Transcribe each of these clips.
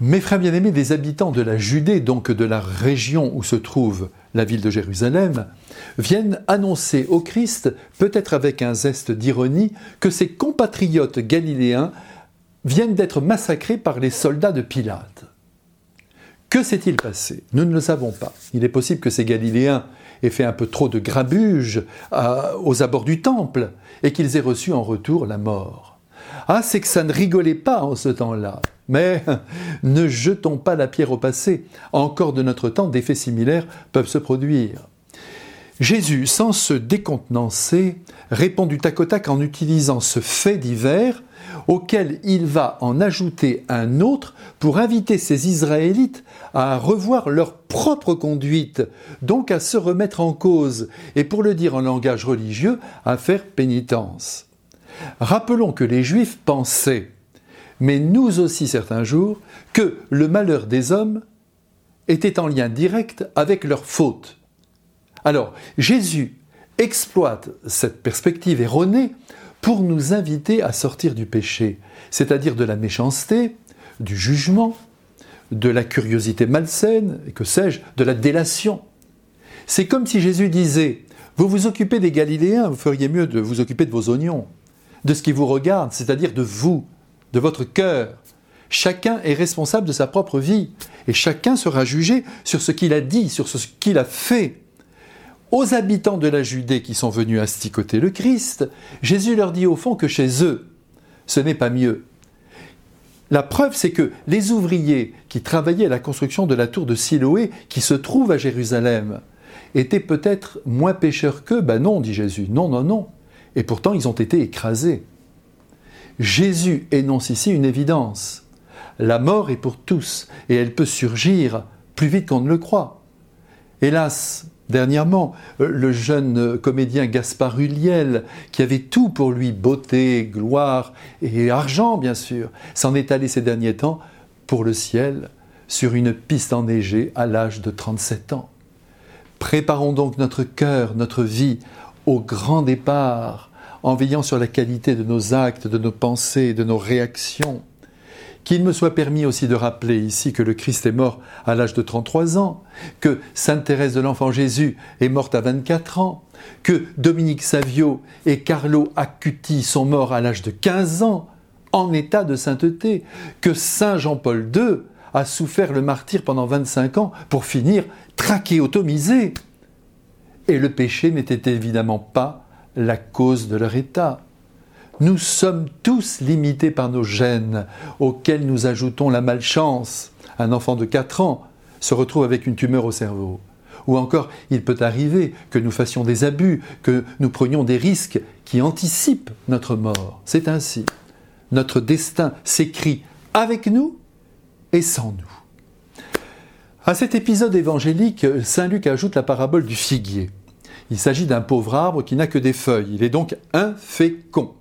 Mes frères bien-aimés, des habitants de la Judée, donc de la région où se trouve la ville de Jérusalem, viennent annoncer au Christ, peut-être avec un zeste d'ironie, que ses compatriotes galiléens viennent d'être massacrés par les soldats de Pilate. Que s'est-il passé? Nous ne le savons pas. Il est possible que ces Galiléens aient fait un peu trop de grabuge aux abords du temple et qu'ils aient reçu en retour la mort. Ah, c'est que ça ne rigolait pas en ce temps-là. Mais ne jetons pas la pierre au passé. Encore de notre temps, des faits similaires peuvent se produire. Jésus, sans se décontenancer, répond du tac au tac en utilisant ce fait divers auquel il va en ajouter un autre pour inviter ces Israélites à revoir leur propre conduite, donc à se remettre en cause, et pour le dire en langage religieux, à faire pénitence. Rappelons que les Juifs pensaient, mais nous aussi certains jours, que le malheur des hommes était en lien direct avec leur faute. Alors, Jésus exploite cette perspective erronée pour nous inviter à sortir du péché, c'est-à-dire de la méchanceté, du jugement, de la curiosité malsaine, et que sais-je, de la délation. C'est comme si Jésus disait, vous vous occupez des Galiléens, vous feriez mieux de vous occuper de vos oignons, de ce qui vous regarde, c'est-à-dire de vous, de votre cœur. Chacun est responsable de sa propre vie, et chacun sera jugé sur ce qu'il a dit, sur ce qu'il a fait aux habitants de la Judée qui sont venus asticoter le Christ, Jésus leur dit au fond que chez eux, ce n'est pas mieux. La preuve, c'est que les ouvriers qui travaillaient à la construction de la tour de Siloé, qui se trouve à Jérusalem, étaient peut-être moins pécheurs qu'eux. Ben non, dit Jésus. Non, non, non. Et pourtant, ils ont été écrasés. Jésus énonce ici une évidence. La mort est pour tous, et elle peut surgir plus vite qu'on ne le croit. Hélas, Dernièrement, euh, le jeune comédien Gaspard Huliel, qui avait tout pour lui, beauté, gloire et argent bien sûr, s'en est allé ces derniers temps pour le ciel sur une piste enneigée à l'âge de 37 ans. Préparons donc notre cœur, notre vie au grand départ, en veillant sur la qualité de nos actes, de nos pensées, de nos réactions. Qu'il me soit permis aussi de rappeler ici que le Christ est mort à l'âge de 33 ans, que Sainte Thérèse de l'Enfant Jésus est morte à 24 ans, que Dominique Savio et Carlo Acuti sont morts à l'âge de 15 ans, en état de sainteté, que Saint Jean-Paul II a souffert le martyr pendant 25 ans pour finir trachéotomisé. Et le péché n'était évidemment pas la cause de leur état. Nous sommes tous limités par nos gènes, auxquels nous ajoutons la malchance. Un enfant de 4 ans se retrouve avec une tumeur au cerveau. Ou encore, il peut arriver que nous fassions des abus, que nous prenions des risques qui anticipent notre mort. C'est ainsi. Notre destin s'écrit avec nous et sans nous. À cet épisode évangélique, Saint Luc ajoute la parabole du figuier. Il s'agit d'un pauvre arbre qui n'a que des feuilles. Il est donc infécond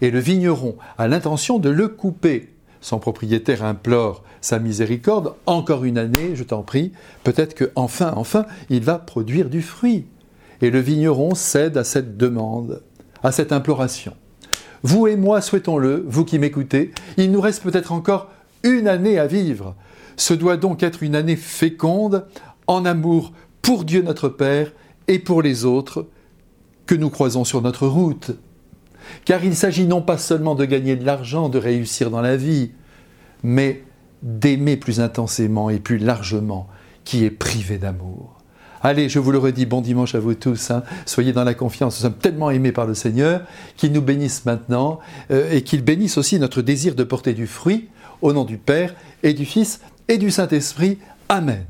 et le vigneron a l'intention de le couper. Son propriétaire implore sa miséricorde, encore une année, je t'en prie, peut-être que enfin, enfin, il va produire du fruit. Et le vigneron cède à cette demande, à cette imploration. Vous et moi, souhaitons-le, vous qui m'écoutez, il nous reste peut-être encore une année à vivre. Ce doit donc être une année féconde en amour pour Dieu notre Père et pour les autres que nous croisons sur notre route car il s'agit non pas seulement de gagner de l'argent, de réussir dans la vie, mais d'aimer plus intensément et plus largement qui est privé d'amour. Allez, je vous le redis, bon dimanche à vous tous. Hein. Soyez dans la confiance. Nous sommes tellement aimés par le Seigneur qu'il nous bénisse maintenant euh, et qu'il bénisse aussi notre désir de porter du fruit au nom du Père et du Fils et du Saint-Esprit. Amen.